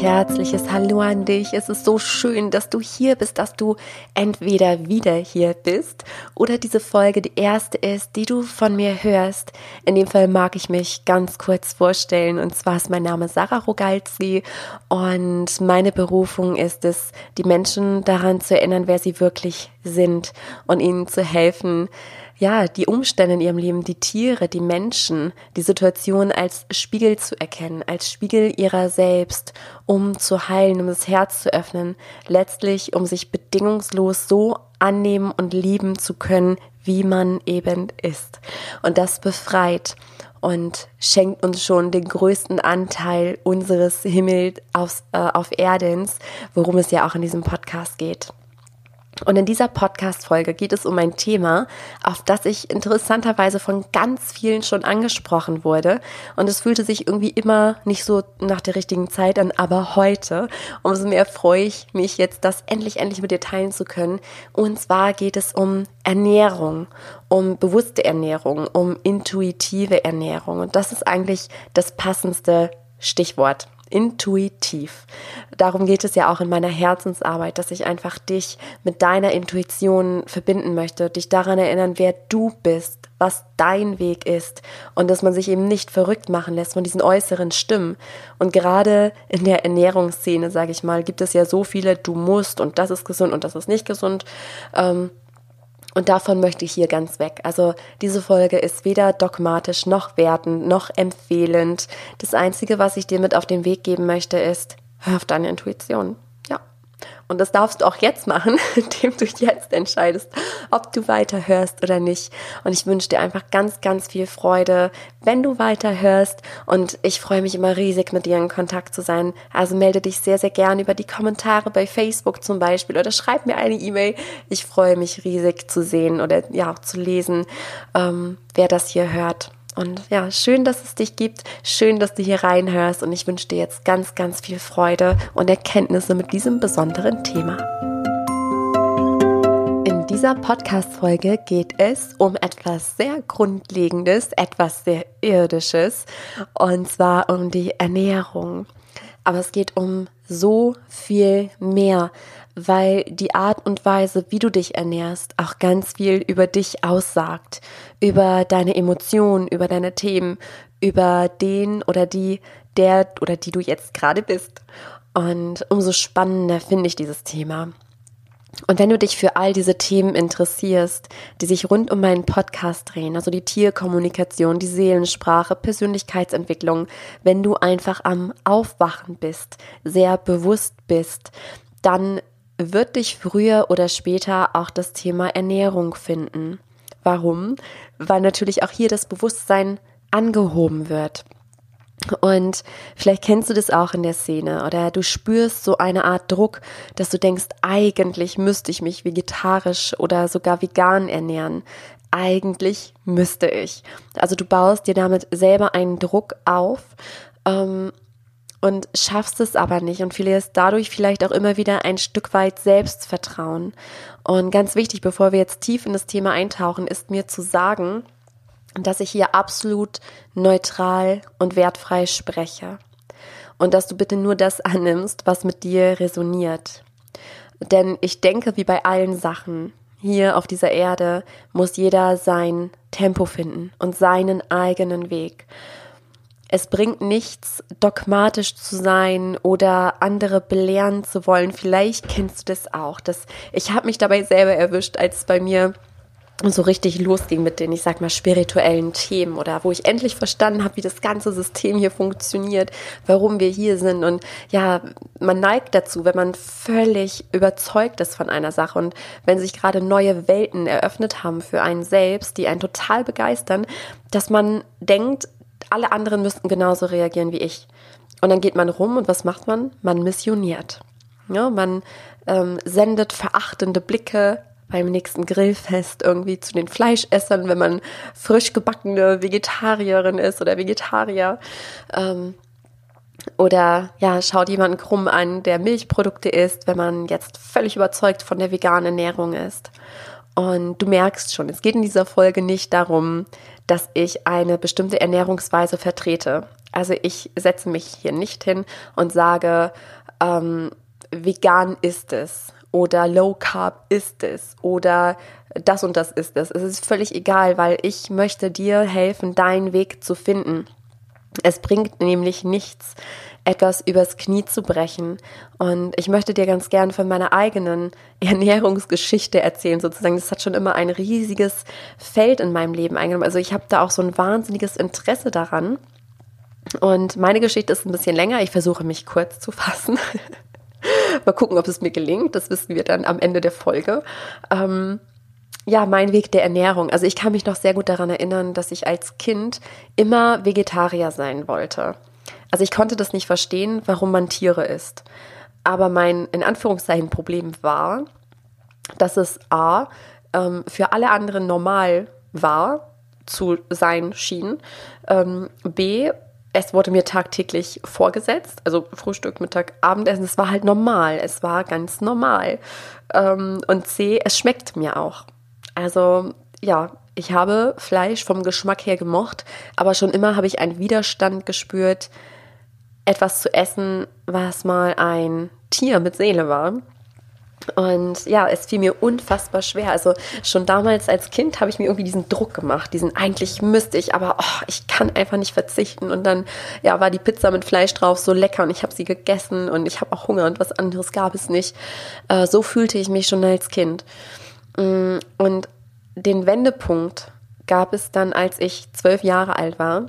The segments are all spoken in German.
herzliches Hallo an dich. Es ist so schön, dass du hier bist, dass du entweder wieder hier bist oder diese Folge die erste ist, die du von mir hörst. In dem Fall mag ich mich ganz kurz vorstellen. Und zwar ist mein Name Sarah Rogalzi und meine Berufung ist es, die Menschen daran zu erinnern, wer sie wirklich sind und ihnen zu helfen, ja, die Umstände in ihrem Leben, die Tiere, die Menschen, die Situation als Spiegel zu erkennen, als Spiegel ihrer selbst, um zu heilen, um das Herz zu öffnen, letztlich um sich bedingungslos so annehmen und lieben zu können, wie man eben ist. Und das befreit und schenkt uns schon den größten Anteil unseres Himmels auf, äh, auf Erdens, worum es ja auch in diesem Podcast geht. Und in dieser Podcast-Folge geht es um ein Thema, auf das ich interessanterweise von ganz vielen schon angesprochen wurde. Und es fühlte sich irgendwie immer nicht so nach der richtigen Zeit an, aber heute, umso mehr freue ich mich jetzt, das endlich, endlich mit dir teilen zu können. Und zwar geht es um Ernährung, um bewusste Ernährung, um intuitive Ernährung. Und das ist eigentlich das passendste Stichwort intuitiv. Darum geht es ja auch in meiner Herzensarbeit, dass ich einfach dich mit deiner Intuition verbinden möchte, dich daran erinnern, wer du bist, was dein Weg ist und dass man sich eben nicht verrückt machen lässt von diesen äußeren Stimmen. Und gerade in der Ernährungsszene, sage ich mal, gibt es ja so viele, du musst und das ist gesund und das ist nicht gesund. Ähm, und davon möchte ich hier ganz weg. Also diese Folge ist weder dogmatisch noch wertend noch empfehlend. Das Einzige, was ich dir mit auf den Weg geben möchte, ist, hör auf deine Intuition. Und das darfst du auch jetzt machen, indem du jetzt entscheidest, ob du weiterhörst oder nicht. Und ich wünsche dir einfach ganz, ganz viel Freude, wenn du weiterhörst. Und ich freue mich immer riesig, mit dir in Kontakt zu sein. Also melde dich sehr, sehr gern über die Kommentare bei Facebook zum Beispiel oder schreib mir eine E-Mail. Ich freue mich riesig zu sehen oder ja, zu lesen, ähm, wer das hier hört. Und ja, schön, dass es dich gibt. Schön, dass du hier reinhörst. Und ich wünsche dir jetzt ganz, ganz viel Freude und Erkenntnisse mit diesem besonderen Thema. In dieser Podcast-Folge geht es um etwas sehr Grundlegendes, etwas sehr Irdisches. Und zwar um die Ernährung. Aber es geht um so viel mehr weil die Art und Weise, wie du dich ernährst, auch ganz viel über dich aussagt, über deine Emotionen, über deine Themen, über den oder die, der oder die du jetzt gerade bist. Und umso spannender finde ich dieses Thema. Und wenn du dich für all diese Themen interessierst, die sich rund um meinen Podcast drehen, also die Tierkommunikation, die Seelensprache, Persönlichkeitsentwicklung, wenn du einfach am Aufwachen bist, sehr bewusst bist, dann wird dich früher oder später auch das Thema Ernährung finden. Warum? Weil natürlich auch hier das Bewusstsein angehoben wird. Und vielleicht kennst du das auch in der Szene oder du spürst so eine Art Druck, dass du denkst, eigentlich müsste ich mich vegetarisch oder sogar vegan ernähren. Eigentlich müsste ich. Also du baust dir damit selber einen Druck auf, ähm, und schaffst es aber nicht und verlierst dadurch vielleicht auch immer wieder ein Stück weit Selbstvertrauen. Und ganz wichtig, bevor wir jetzt tief in das Thema eintauchen, ist mir zu sagen, dass ich hier absolut neutral und wertfrei spreche. Und dass du bitte nur das annimmst, was mit dir resoniert. Denn ich denke, wie bei allen Sachen hier auf dieser Erde, muss jeder sein Tempo finden und seinen eigenen Weg. Es bringt nichts, dogmatisch zu sein oder andere belehren zu wollen. Vielleicht kennst du das auch. Das, ich habe mich dabei selber erwischt, als bei mir so richtig losging mit den, ich sag mal, spirituellen Themen oder wo ich endlich verstanden habe, wie das ganze System hier funktioniert, warum wir hier sind. Und ja, man neigt dazu, wenn man völlig überzeugt ist von einer Sache und wenn sich gerade neue Welten eröffnet haben für einen selbst, die einen total begeistern, dass man denkt, alle anderen müssten genauso reagieren wie ich. Und dann geht man rum und was macht man? Man missioniert. Ja, man ähm, sendet verachtende Blicke beim nächsten Grillfest irgendwie zu den Fleischessern, wenn man frisch gebackene Vegetarierin ist oder Vegetarier. Ähm, oder ja, schaut jemanden krumm an, der Milchprodukte isst, wenn man jetzt völlig überzeugt von der veganen Ernährung ist. Und du merkst schon, es geht in dieser Folge nicht darum, dass ich eine bestimmte Ernährungsweise vertrete. Also ich setze mich hier nicht hin und sage, ähm, vegan ist es oder low carb ist es oder das und das ist es. Es ist völlig egal, weil ich möchte dir helfen, deinen Weg zu finden. Es bringt nämlich nichts, etwas übers Knie zu brechen. Und ich möchte dir ganz gern von meiner eigenen Ernährungsgeschichte erzählen, sozusagen. Das hat schon immer ein riesiges Feld in meinem Leben eingenommen. Also ich habe da auch so ein wahnsinniges Interesse daran. Und meine Geschichte ist ein bisschen länger. Ich versuche mich kurz zu fassen. Mal gucken, ob es mir gelingt. Das wissen wir dann am Ende der Folge. Ähm, ja, mein Weg der Ernährung. Also ich kann mich noch sehr gut daran erinnern, dass ich als Kind immer Vegetarier sein wollte. Also ich konnte das nicht verstehen, warum man Tiere isst. Aber mein in Anführungszeichen Problem war, dass es A ähm, für alle anderen normal war zu sein schien, ähm, B es wurde mir tagtäglich vorgesetzt, also Frühstück, Mittag, Abendessen, es war halt normal, es war ganz normal. Ähm, und C, es schmeckt mir auch. Also ja, ich habe Fleisch vom Geschmack her gemocht, aber schon immer habe ich einen Widerstand gespürt, etwas zu essen, was mal ein Tier mit Seele war. Und ja, es fiel mir unfassbar schwer. Also schon damals als Kind habe ich mir irgendwie diesen Druck gemacht, diesen eigentlich müsste ich, aber oh, ich kann einfach nicht verzichten. Und dann ja, war die Pizza mit Fleisch drauf so lecker und ich habe sie gegessen und ich habe auch Hunger und was anderes gab es nicht. Äh, so fühlte ich mich schon als Kind. Mm, und den Wendepunkt gab es dann, als ich zwölf Jahre alt war.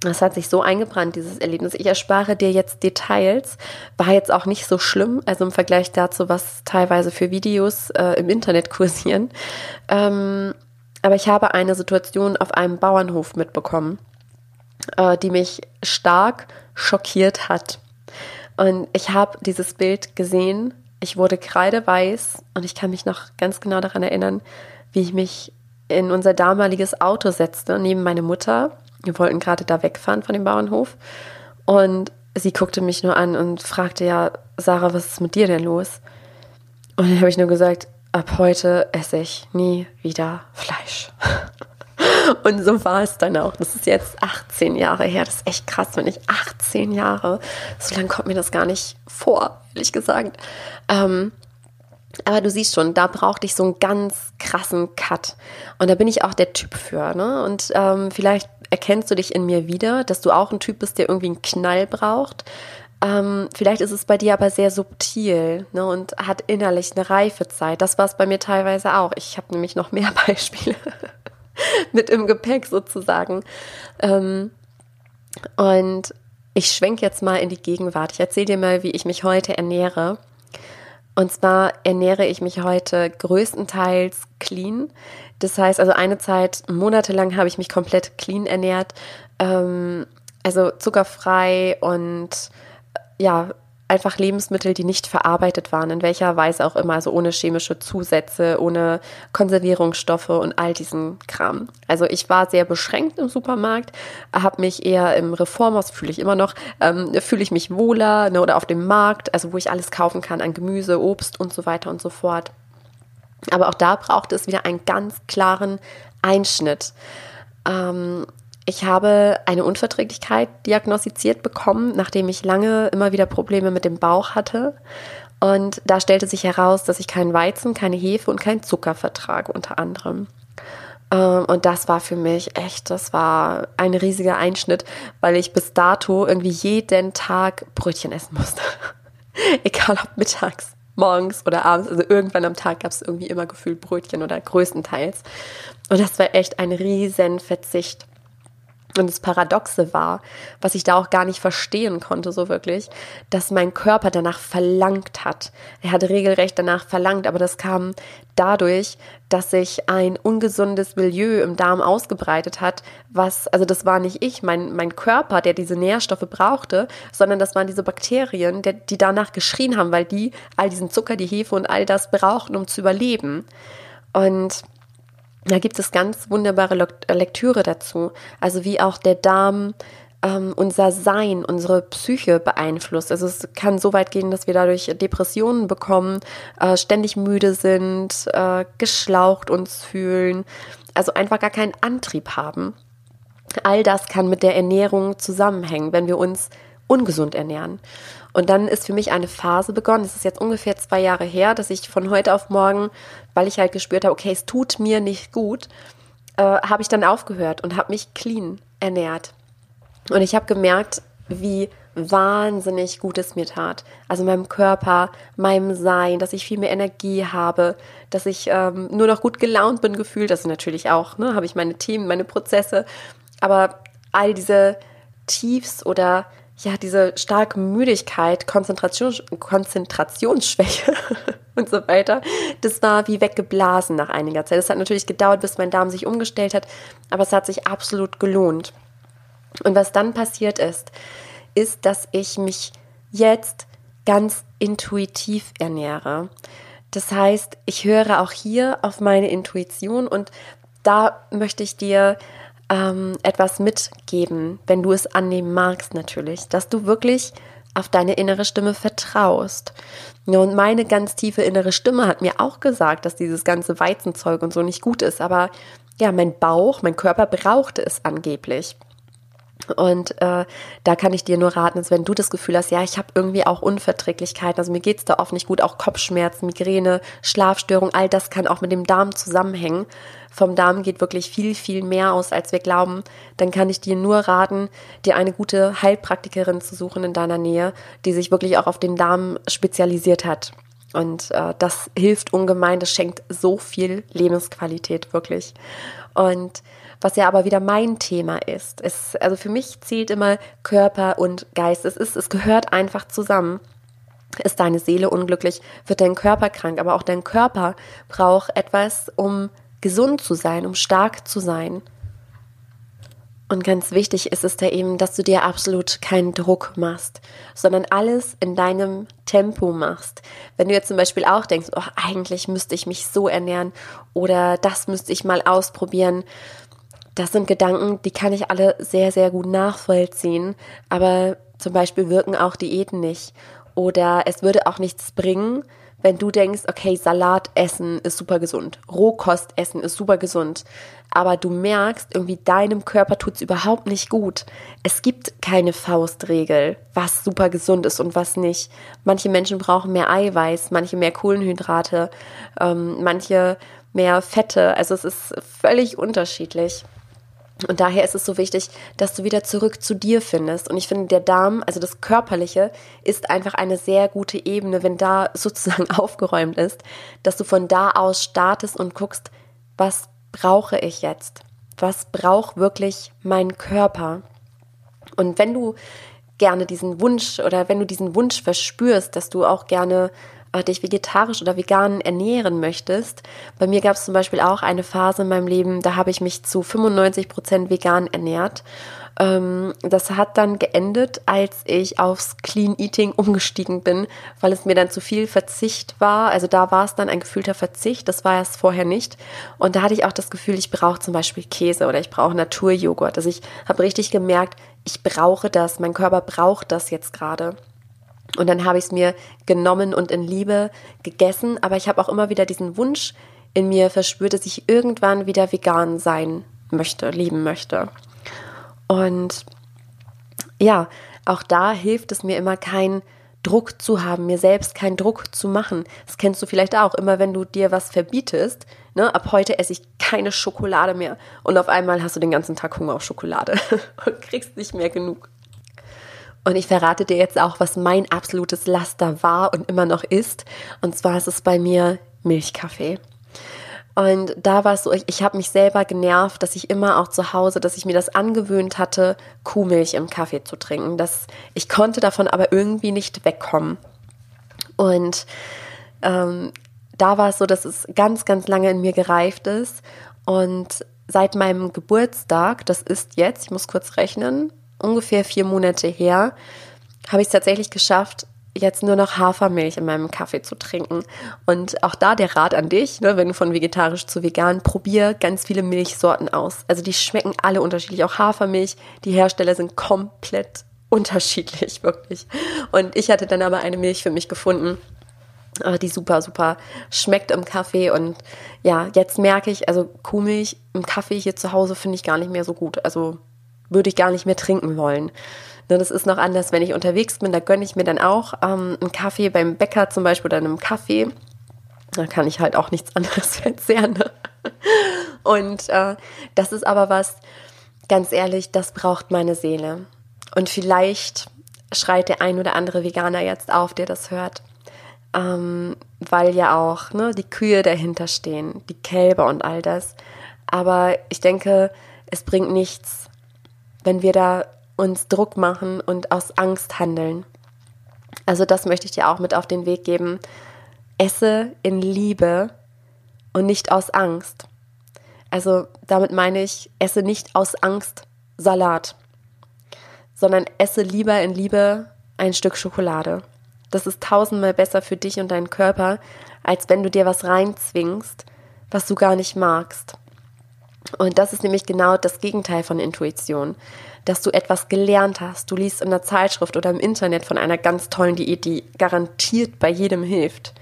Das hat sich so eingebrannt, dieses Erlebnis. Ich erspare dir jetzt Details. War jetzt auch nicht so schlimm, also im Vergleich dazu, was teilweise für Videos äh, im Internet kursieren. Ähm, aber ich habe eine Situation auf einem Bauernhof mitbekommen, äh, die mich stark schockiert hat. Und ich habe dieses Bild gesehen. Ich wurde kreideweiß und ich kann mich noch ganz genau daran erinnern, wie ich mich in unser damaliges Auto setzte, neben meine Mutter wir wollten gerade da wegfahren von dem Bauernhof. Und sie guckte mich nur an und fragte, ja, Sarah, was ist mit dir denn los? Und dann habe ich nur gesagt, ab heute esse ich nie wieder Fleisch. Und so war es dann auch. Das ist jetzt 18 Jahre her. Das ist echt krass, wenn ich 18 Jahre, so lange kommt mir das gar nicht vor, ehrlich gesagt. Ähm, aber du siehst schon, da brauchte ich so einen ganz krassen Cut. Und da bin ich auch der Typ für. Ne? Und ähm, vielleicht erkennst du dich in mir wieder, dass du auch ein Typ bist, der irgendwie einen Knall braucht. Ähm, vielleicht ist es bei dir aber sehr subtil ne, und hat innerlich eine Reifezeit. Das war es bei mir teilweise auch. Ich habe nämlich noch mehr Beispiele mit im Gepäck sozusagen. Ähm, und ich schwenke jetzt mal in die Gegenwart. Ich erzähle dir mal, wie ich mich heute ernähre. Und zwar ernähre ich mich heute größtenteils clean. Das heißt, also eine Zeit, monatelang habe ich mich komplett clean ernährt. Ähm, also zuckerfrei und ja, einfach Lebensmittel, die nicht verarbeitet waren, in welcher Weise auch immer, also ohne chemische Zusätze, ohne Konservierungsstoffe und all diesen Kram. Also ich war sehr beschränkt im Supermarkt, habe mich eher im Reformhaus, fühle ich immer noch, ähm, fühle ich mich wohler ne, oder auf dem Markt, also wo ich alles kaufen kann an Gemüse, Obst und so weiter und so fort. Aber auch da braucht es wieder einen ganz klaren Einschnitt. Ähm, ich habe eine Unverträglichkeit diagnostiziert bekommen, nachdem ich lange immer wieder Probleme mit dem Bauch hatte. Und da stellte sich heraus, dass ich keinen Weizen, keine Hefe und keinen Zucker vertrage, unter anderem. Ähm, und das war für mich echt, das war ein riesiger Einschnitt, weil ich bis dato irgendwie jeden Tag Brötchen essen musste. Egal ob mittags morgens oder abends, also irgendwann am Tag gab es irgendwie immer gefühlt Brötchen oder größtenteils. Und das war echt ein riesen Verzicht. Und das Paradoxe war, was ich da auch gar nicht verstehen konnte, so wirklich, dass mein Körper danach verlangt hat. Er hat regelrecht danach verlangt, aber das kam dadurch, dass sich ein ungesundes Milieu im Darm ausgebreitet hat, was, also das war nicht ich, mein, mein Körper, der diese Nährstoffe brauchte, sondern das waren diese Bakterien, der, die danach geschrien haben, weil die all diesen Zucker, die Hefe und all das brauchten, um zu überleben. Und da gibt es ganz wunderbare Lektüre dazu. Also wie auch der Darm ähm, unser Sein, unsere Psyche beeinflusst. Also es kann so weit gehen, dass wir dadurch Depressionen bekommen, äh, ständig müde sind, äh, geschlaucht uns fühlen, also einfach gar keinen Antrieb haben. All das kann mit der Ernährung zusammenhängen, wenn wir uns ungesund ernähren. Und dann ist für mich eine Phase begonnen, es ist jetzt ungefähr zwei Jahre her, dass ich von heute auf morgen, weil ich halt gespürt habe, okay, es tut mir nicht gut, äh, habe ich dann aufgehört und habe mich clean ernährt. Und ich habe gemerkt, wie wahnsinnig gut es mir tat. Also meinem Körper, meinem Sein, dass ich viel mehr Energie habe, dass ich ähm, nur noch gut gelaunt bin gefühlt. Das natürlich auch, ne, habe ich meine Themen, meine Prozesse. Aber all diese Tiefs oder ja, diese starke Müdigkeit, Konzentration, Konzentrationsschwäche und so weiter, das war wie weggeblasen nach einiger Zeit. Es hat natürlich gedauert, bis mein Darm sich umgestellt hat, aber es hat sich absolut gelohnt. Und was dann passiert ist, ist, dass ich mich jetzt ganz intuitiv ernähre. Das heißt, ich höre auch hier auf meine Intuition und da möchte ich dir ähm, etwas mitgeben, wenn du es annehmen magst natürlich, dass du wirklich auf deine innere Stimme vertraust. Und meine ganz tiefe innere Stimme hat mir auch gesagt, dass dieses ganze Weizenzeug und so nicht gut ist. Aber ja, mein Bauch, mein Körper brauchte es angeblich. Und äh, da kann ich dir nur raten, dass wenn du das Gefühl hast, ja, ich habe irgendwie auch Unverträglichkeiten, also mir geht's da oft nicht gut, auch Kopfschmerzen, Migräne, Schlafstörung, all das kann auch mit dem Darm zusammenhängen. Vom Darm geht wirklich viel, viel mehr aus, als wir glauben. Dann kann ich dir nur raten, dir eine gute Heilpraktikerin zu suchen in deiner Nähe, die sich wirklich auch auf den Darm spezialisiert hat. Und äh, das hilft ungemein, das schenkt so viel Lebensqualität wirklich. Und was ja aber wieder mein Thema ist. Es, also für mich zählt immer Körper und Geist. Es ist, es gehört einfach zusammen. Ist deine Seele unglücklich, wird dein Körper krank, aber auch dein Körper braucht etwas, um gesund zu sein, um stark zu sein. Und ganz wichtig ist es da eben, dass du dir absolut keinen Druck machst, sondern alles in deinem Tempo machst. Wenn du jetzt zum Beispiel auch denkst, oh, eigentlich müsste ich mich so ernähren oder das müsste ich mal ausprobieren, das sind Gedanken, die kann ich alle sehr, sehr gut nachvollziehen. Aber zum Beispiel wirken auch Diäten nicht. Oder es würde auch nichts bringen, wenn du denkst, okay, Salat essen ist super gesund, Rohkost essen ist super gesund, aber du merkst, irgendwie deinem Körper tut es überhaupt nicht gut. Es gibt keine Faustregel, was super gesund ist und was nicht. Manche Menschen brauchen mehr Eiweiß, manche mehr Kohlenhydrate, ähm, manche mehr Fette. Also es ist völlig unterschiedlich. Und daher ist es so wichtig, dass du wieder zurück zu dir findest. Und ich finde, der Darm, also das Körperliche, ist einfach eine sehr gute Ebene, wenn da sozusagen aufgeräumt ist, dass du von da aus startest und guckst, was brauche ich jetzt? Was braucht wirklich mein Körper? Und wenn du gerne diesen Wunsch oder wenn du diesen Wunsch verspürst, dass du auch gerne dich vegetarisch oder vegan ernähren möchtest. Bei mir gab es zum Beispiel auch eine Phase in meinem Leben, da habe ich mich zu 95 Prozent vegan ernährt. Ähm, das hat dann geendet, als ich aufs Clean Eating umgestiegen bin, weil es mir dann zu viel Verzicht war. Also da war es dann ein gefühlter Verzicht, das war es vorher nicht. Und da hatte ich auch das Gefühl, ich brauche zum Beispiel Käse oder ich brauche Naturjoghurt. Also ich habe richtig gemerkt, ich brauche das, mein Körper braucht das jetzt gerade. Und dann habe ich es mir genommen und in Liebe gegessen. Aber ich habe auch immer wieder diesen Wunsch in mir verspürt, dass ich irgendwann wieder vegan sein möchte, lieben möchte. Und ja, auch da hilft es mir immer kein Druck zu haben, mir selbst keinen Druck zu machen. Das kennst du vielleicht auch, immer wenn du dir was verbietest, ne, ab heute esse ich keine Schokolade mehr und auf einmal hast du den ganzen Tag Hunger auf Schokolade und kriegst nicht mehr genug. Und ich verrate dir jetzt auch, was mein absolutes Laster war und immer noch ist. Und zwar ist es bei mir Milchkaffee. Und da war es so, ich, ich habe mich selber genervt, dass ich immer auch zu Hause, dass ich mir das angewöhnt hatte, Kuhmilch im Kaffee zu trinken. Das, ich konnte davon aber irgendwie nicht wegkommen. Und ähm, da war es so, dass es ganz, ganz lange in mir gereift ist. Und seit meinem Geburtstag, das ist jetzt, ich muss kurz rechnen, ungefähr vier Monate her, habe ich es tatsächlich geschafft, jetzt nur noch Hafermilch in meinem Kaffee zu trinken. Und auch da der Rat an dich, ne, wenn du von vegetarisch zu vegan, probier ganz viele Milchsorten aus. Also die schmecken alle unterschiedlich. Auch Hafermilch, die Hersteller sind komplett unterschiedlich, wirklich. Und ich hatte dann aber eine Milch für mich gefunden, äh, die super, super schmeckt im Kaffee. Und ja, jetzt merke ich, also Kuhmilch im Kaffee hier zu Hause finde ich gar nicht mehr so gut. Also würde ich gar nicht mehr trinken wollen. Das ist noch anders, wenn ich unterwegs bin, da gönne ich mir dann auch ähm, einen Kaffee beim Bäcker zum Beispiel oder einem Kaffee. Da kann ich halt auch nichts anderes verzehren. Ne? Und äh, das ist aber was, ganz ehrlich, das braucht meine Seele. Und vielleicht schreit der ein oder andere Veganer jetzt auf, der das hört. Ähm, weil ja auch ne, die Kühe dahinter stehen, die Kälber und all das. Aber ich denke, es bringt nichts, wenn wir da uns Druck machen und aus Angst handeln. Also das möchte ich dir auch mit auf den Weg geben. Esse in Liebe und nicht aus Angst. Also damit meine ich, esse nicht aus Angst Salat, sondern esse lieber in Liebe ein Stück Schokolade. Das ist tausendmal besser für dich und deinen Körper, als wenn du dir was reinzwingst, was du gar nicht magst. Und das ist nämlich genau das Gegenteil von Intuition dass du etwas gelernt hast. Du liest in der Zeitschrift oder im Internet von einer ganz tollen Diät, die garantiert bei jedem hilft.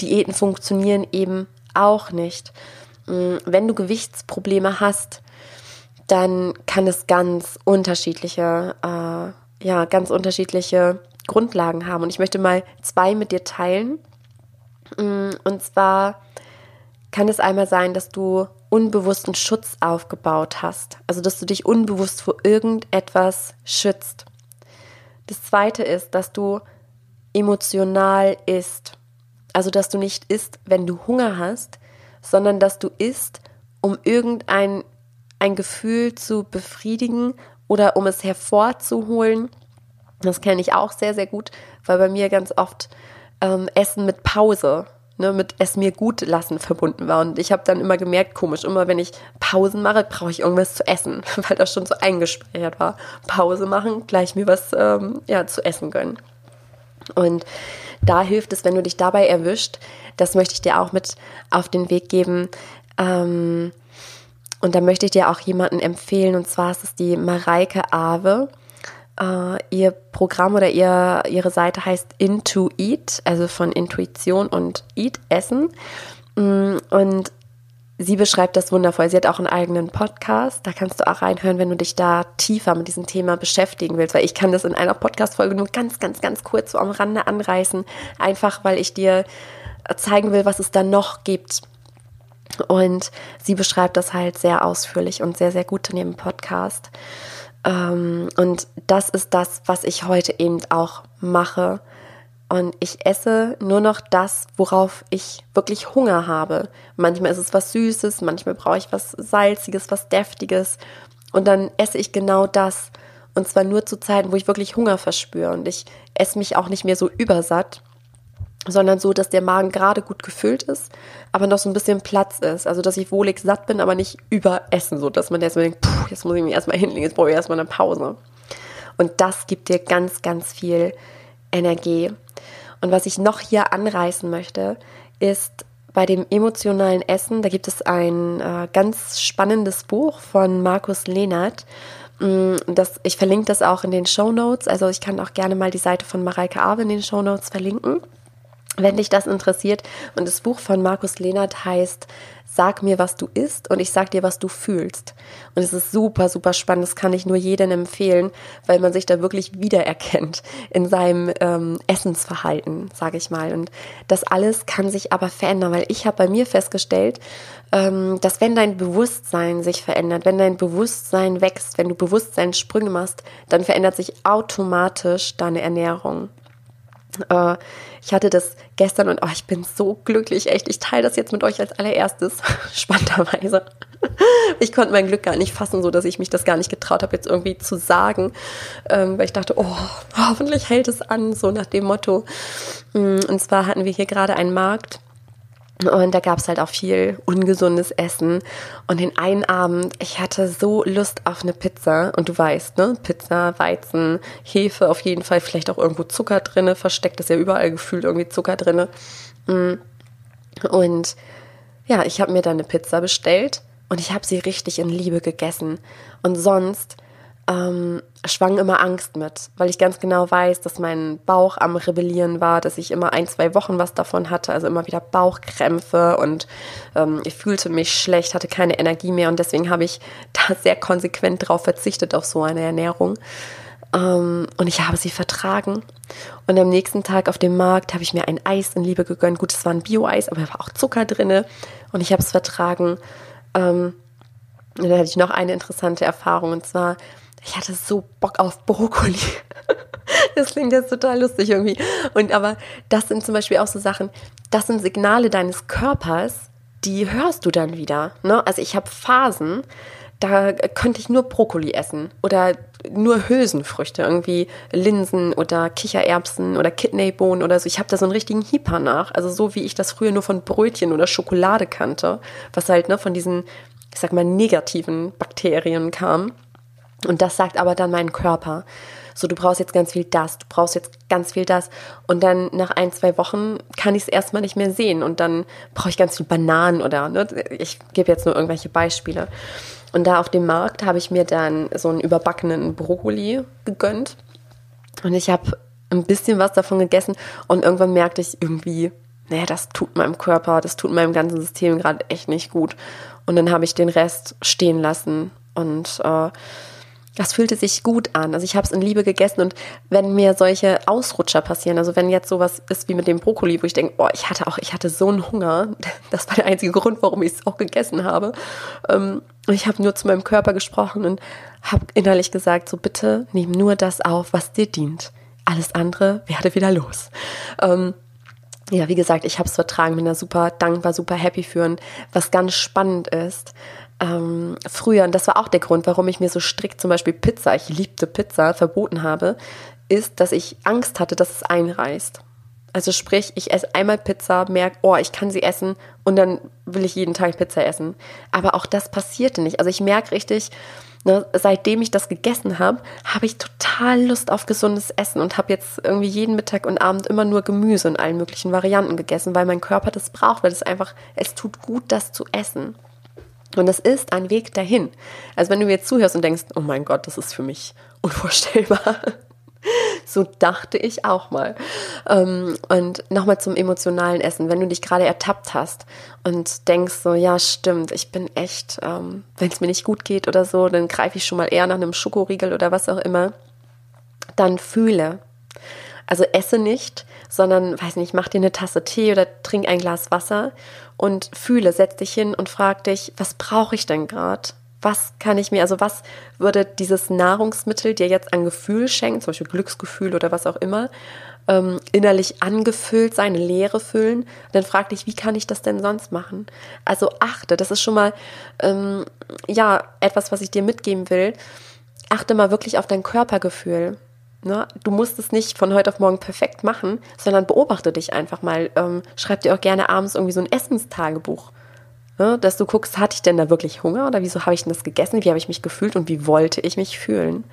Diäten funktionieren eben auch nicht. Mm, wenn du Gewichtsprobleme hast, dann kann es ganz unterschiedliche, äh, ja, ganz unterschiedliche Grundlagen haben. Und ich möchte mal zwei mit dir teilen. Mm, und zwar kann es einmal sein, dass du unbewussten Schutz aufgebaut hast. Also, dass du dich unbewusst vor irgendetwas schützt. Das zweite ist, dass du emotional isst. Also, dass du nicht isst, wenn du Hunger hast, sondern dass du isst, um irgendein ein Gefühl zu befriedigen oder um es hervorzuholen. Das kenne ich auch sehr, sehr gut, weil bei mir ganz oft ähm, Essen mit Pause ne, mit es mir gut lassen verbunden war. Und ich habe dann immer gemerkt, komisch, immer wenn ich Pausen mache, brauche ich irgendwas zu essen, weil das schon so eingespeichert war. Pause machen, gleich mir was ähm, ja, zu essen gönnen. Und da hilft es, wenn du dich dabei erwischt, das möchte ich dir auch mit auf den Weg geben. Ähm, und da möchte ich dir auch jemanden empfehlen, und zwar ist es die Mareike Awe. Uh, ihr Programm oder ihr, ihre Seite heißt Into Eat, also von Intuition und Eat, Essen. Mm, und sie beschreibt das wundervoll. Sie hat auch einen eigenen Podcast. Da kannst du auch reinhören, wenn du dich da tiefer mit diesem Thema beschäftigen willst. Weil ich kann das in einer Podcast-Folge nur ganz, ganz, ganz kurz so am Rande anreißen. Einfach, weil ich dir zeigen will, was es da noch gibt. Und sie beschreibt das halt sehr ausführlich und sehr, sehr gut in ihrem Podcast. Ähm, und das ist das, was ich heute eben auch mache. Und ich esse nur noch das, worauf ich wirklich Hunger habe. Manchmal ist es was Süßes, manchmal brauche ich was Salziges, was Deftiges. Und dann esse ich genau das. Und zwar nur zu Zeiten, wo ich wirklich Hunger verspüre. Und ich esse mich auch nicht mehr so übersatt, sondern so, dass der Magen gerade gut gefüllt ist, aber noch so ein bisschen Platz ist. Also, dass ich wohlig satt bin, aber nicht überessen, so dass man erstmal denkt, puh, jetzt muss ich mich erstmal hinlegen, jetzt brauche ich erstmal eine Pause. Und das gibt dir ganz, ganz viel Energie. Und was ich noch hier anreißen möchte, ist bei dem emotionalen Essen, da gibt es ein äh, ganz spannendes Buch von Markus Lehnert. Mm, das, ich verlinke das auch in den Show Notes. Also ich kann auch gerne mal die Seite von Mareike Awe in den Show Notes verlinken wenn dich das interessiert. Und das Buch von Markus Lehnert heißt Sag mir, was du isst und ich sag dir, was du fühlst. Und es ist super, super spannend. Das kann ich nur jedem empfehlen, weil man sich da wirklich wiedererkennt in seinem ähm, Essensverhalten, sage ich mal. Und das alles kann sich aber verändern, weil ich habe bei mir festgestellt, ähm, dass wenn dein Bewusstsein sich verändert, wenn dein Bewusstsein wächst, wenn du Bewusstseinssprünge machst, dann verändert sich automatisch deine Ernährung. Äh, ich hatte das gestern und oh, ich bin so glücklich, echt. Ich teile das jetzt mit euch als allererstes, spannenderweise. Ich konnte mein Glück gar nicht fassen, so dass ich mich das gar nicht getraut habe, jetzt irgendwie zu sagen, ähm, weil ich dachte, oh, hoffentlich hält es an, so nach dem Motto. Mm, und zwar hatten wir hier gerade einen Markt und da gab es halt auch viel ungesundes Essen. Und den einen Abend, ich hatte so Lust auf eine Pizza. Und du weißt, ne? Pizza, Weizen, Hefe, auf jeden Fall vielleicht auch irgendwo Zucker drinne. Versteckt ist ja überall gefühlt irgendwie Zucker drinne. Mm. Und ja, ich habe mir dann eine Pizza bestellt und ich habe sie richtig in Liebe gegessen. Und sonst ähm, schwang immer Angst mit, weil ich ganz genau weiß, dass mein Bauch am Rebellieren war, dass ich immer ein, zwei Wochen was davon hatte, also immer wieder Bauchkrämpfe und ähm, ich fühlte mich schlecht, hatte keine Energie mehr und deswegen habe ich da sehr konsequent darauf verzichtet, auf so eine Ernährung. Ähm, und ich habe sie vertragen. Und am nächsten Tag auf dem Markt habe ich mir ein Eis in Liebe gegönnt. Gut, es war ein Bio-Eis, aber da war auch Zucker drin und ich habe es vertragen. Ähm, und dann hatte ich noch eine interessante Erfahrung und zwar ich hatte so Bock auf Brokkoli. Das klingt jetzt total lustig irgendwie. Und aber das sind zum Beispiel auch so Sachen, das sind Signale deines Körpers, die hörst du dann wieder. Ne? Also ich habe Phasen, da könnte ich nur Brokkoli essen oder nur Hülsenfrüchte, irgendwie Linsen oder Kichererbsen oder Kidneybohnen oder so. Ich habe da so einen richtigen Hieper nach. Also so wie ich das früher nur von Brötchen oder Schokolade kannte, was halt ne, von diesen, ich sag mal, negativen Bakterien kam. Und das sagt aber dann mein Körper. So, du brauchst jetzt ganz viel das, du brauchst jetzt ganz viel das. Und dann nach ein, zwei Wochen kann ich es erstmal nicht mehr sehen. Und dann brauche ich ganz viel Bananen oder, ne? ich gebe jetzt nur irgendwelche Beispiele. Und da auf dem Markt habe ich mir dann so einen überbackenen Brokkoli gegönnt. Und ich habe ein bisschen was davon gegessen und irgendwann merkte ich irgendwie, naja, das tut meinem Körper, das tut meinem ganzen System gerade echt nicht gut. Und dann habe ich den Rest stehen lassen und äh, das fühlte sich gut an. Also ich habe es in Liebe gegessen und wenn mir solche Ausrutscher passieren, also wenn jetzt sowas ist wie mit dem Brokkoli, wo ich denke, oh, ich hatte auch, ich hatte so einen Hunger, das war der einzige Grund, warum ich es auch gegessen habe. Ähm, und ich habe nur zu meinem Körper gesprochen und habe innerlich gesagt, so bitte nimm nur das auf, was dir dient. Alles andere werde wieder los. Ähm, ja, wie gesagt, ich habe es vertragen, bin da super dankbar, super happy für. Und was ganz spannend ist, ähm, früher, und das war auch der Grund, warum ich mir so strikt zum Beispiel Pizza, ich liebte Pizza, verboten habe, ist, dass ich Angst hatte, dass es einreißt. Also sprich, ich esse einmal Pizza, merke, oh, ich kann sie essen und dann will ich jeden Tag Pizza essen. Aber auch das passierte nicht. Also ich merke richtig, ne, seitdem ich das gegessen habe, habe ich total Lust auf gesundes Essen und habe jetzt irgendwie jeden Mittag und Abend immer nur Gemüse in allen möglichen Varianten gegessen, weil mein Körper das braucht, weil es einfach, es tut gut, das zu essen. Und es ist ein Weg dahin. Also wenn du mir zuhörst und denkst, oh mein Gott, das ist für mich unvorstellbar. So dachte ich auch mal. Ähm, und nochmal zum emotionalen Essen. Wenn du dich gerade ertappt hast und denkst so, ja, stimmt, ich bin echt, ähm, wenn es mir nicht gut geht oder so, dann greife ich schon mal eher nach einem Schokoriegel oder was auch immer. Dann fühle. Also esse nicht, sondern, weiß nicht, mach dir eine Tasse Tee oder trink ein Glas Wasser und fühle, setz dich hin und frag dich, was brauche ich denn gerade? Was kann ich mir, also was würde dieses Nahrungsmittel dir jetzt an Gefühl schenken, zum Beispiel Glücksgefühl oder was auch immer, ähm, innerlich angefüllt sein, Leere füllen? Dann frag dich, wie kann ich das denn sonst machen? Also achte, das ist schon mal ähm, ja etwas, was ich dir mitgeben will. Achte mal wirklich auf dein Körpergefühl. Ne? Du musst es nicht von heute auf morgen perfekt machen, sondern beobachte dich einfach mal. Ähm, schreib dir auch gerne abends irgendwie so ein Essenstagebuch. Ne? Dass du guckst, hatte ich denn da wirklich Hunger oder wieso habe ich denn das gegessen? Wie habe ich mich gefühlt und wie wollte ich mich fühlen?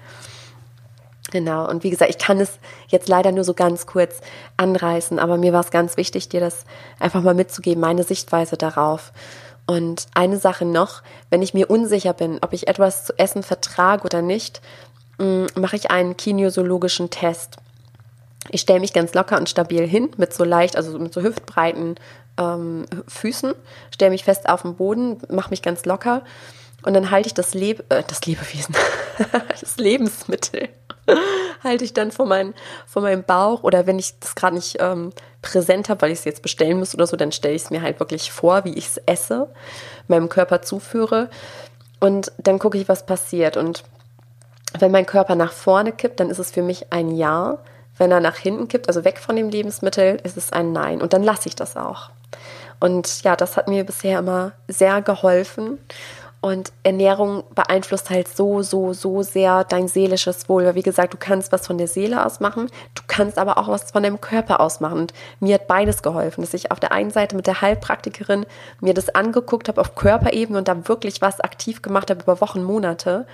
Genau, und wie gesagt, ich kann es jetzt leider nur so ganz kurz anreißen, aber mir war es ganz wichtig, dir das einfach mal mitzugeben, meine Sichtweise darauf. Und eine Sache noch, wenn ich mir unsicher bin, ob ich etwas zu essen vertrage oder nicht, mache ich einen kinesiologischen Test. Ich stelle mich ganz locker und stabil hin, mit so leicht, also mit so hüftbreiten ähm, Füßen, stelle mich fest auf den Boden, mache mich ganz locker und dann halte ich das, Leb äh, das Lebewesen, das Lebensmittel, halte ich dann vor, mein, vor meinem Bauch oder wenn ich das gerade nicht ähm, präsent habe, weil ich es jetzt bestellen muss oder so, dann stelle ich es mir halt wirklich vor, wie ich es esse, meinem Körper zuführe und dann gucke ich, was passiert und wenn mein Körper nach vorne kippt, dann ist es für mich ein Ja. Wenn er nach hinten kippt, also weg von dem Lebensmittel, ist es ein Nein. Und dann lasse ich das auch. Und ja, das hat mir bisher immer sehr geholfen. Und Ernährung beeinflusst halt so, so, so sehr dein seelisches Wohl. Weil wie gesagt, du kannst was von der Seele aus machen, du kannst aber auch was von deinem Körper aus machen. Und mir hat beides geholfen, dass ich auf der einen Seite mit der Heilpraktikerin mir das angeguckt habe auf Körperebene und da wirklich was aktiv gemacht habe über Wochen, Monate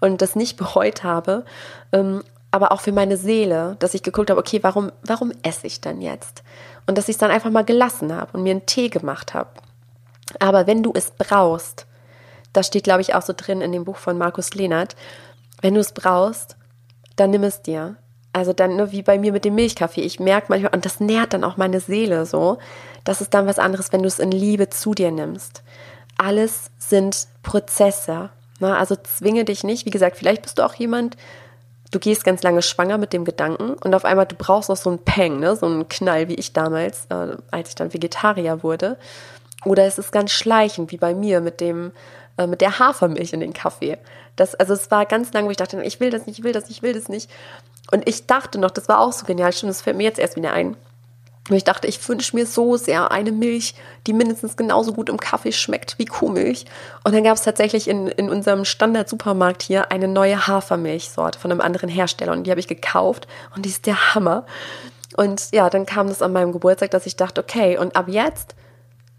und das nicht bereut habe. Ähm, aber auch für meine Seele, dass ich geguckt habe, okay, warum, warum esse ich dann jetzt? Und dass ich es dann einfach mal gelassen habe und mir einen Tee gemacht habe. Aber wenn du es brauchst, das steht, glaube ich, auch so drin in dem Buch von Markus Lehnert, wenn du es brauchst, dann nimm es dir. Also dann nur wie bei mir mit dem Milchkaffee. Ich merke manchmal, und das nährt dann auch meine Seele so, das ist dann was anderes, wenn du es in Liebe zu dir nimmst. Alles sind Prozesse. Ne? Also zwinge dich nicht. Wie gesagt, vielleicht bist du auch jemand, du gehst ganz lange schwanger mit dem Gedanken und auf einmal du brauchst noch so einen Peng, ne? so einen Knall wie ich damals, äh, als ich dann Vegetarier wurde. Oder es ist ganz schleichend, wie bei mir mit dem, äh, mit der Hafermilch in den Kaffee. Das, also es war ganz lange, wo ich dachte, ich will das nicht, ich will das nicht, ich will das nicht. Und ich dachte noch, das war auch so genial, stimmt, das fällt mir jetzt erst wieder ein. Und ich dachte, ich wünsche mir so sehr eine Milch, die mindestens genauso gut im Kaffee schmeckt wie Kuhmilch. Und dann gab es tatsächlich in, in unserem Standard-Supermarkt hier eine neue Hafermilchsorte von einem anderen Hersteller. Und die habe ich gekauft und die ist der Hammer. Und ja, dann kam das an meinem Geburtstag, dass ich dachte, okay, und ab jetzt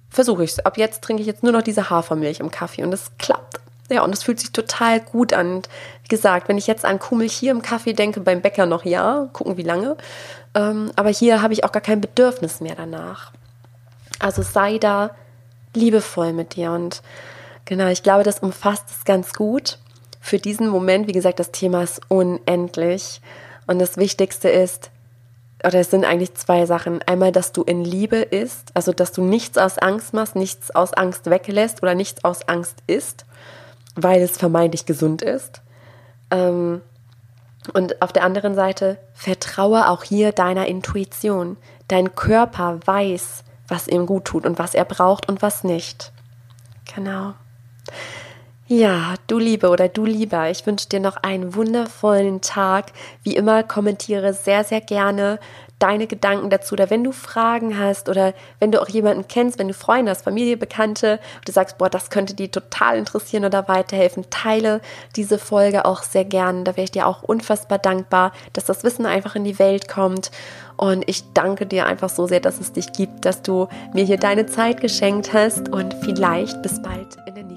versuche ich es. Ab jetzt trinke ich jetzt nur noch diese Hafermilch im Kaffee und es klappt. Ja, und es fühlt sich total gut an. Und wie gesagt, wenn ich jetzt an Kummel hier im Kaffee denke, beim Bäcker noch ja, gucken wie lange. Ähm, aber hier habe ich auch gar kein Bedürfnis mehr danach. Also sei da liebevoll mit dir. Und genau, ich glaube, das umfasst es ganz gut. Für diesen Moment, wie gesagt, das Thema ist unendlich. Und das Wichtigste ist, oder es sind eigentlich zwei Sachen. Einmal, dass du in Liebe isst, also dass du nichts aus Angst machst, nichts aus Angst weglässt oder nichts aus Angst isst weil es vermeintlich gesund ist. Ähm, und auf der anderen Seite, vertraue auch hier deiner Intuition. Dein Körper weiß, was ihm gut tut und was er braucht und was nicht. Genau. Ja, du Liebe oder du Lieber, ich wünsche dir noch einen wundervollen Tag. Wie immer kommentiere sehr, sehr gerne deine Gedanken dazu oder wenn du Fragen hast oder wenn du auch jemanden kennst, wenn du Freunde hast, Familie, Bekannte, du sagst, boah, das könnte die total interessieren oder weiterhelfen, teile diese Folge auch sehr gern. Da wäre ich dir auch unfassbar dankbar, dass das Wissen einfach in die Welt kommt. Und ich danke dir einfach so sehr, dass es dich gibt, dass du mir hier deine Zeit geschenkt hast und vielleicht bis bald in der nächsten.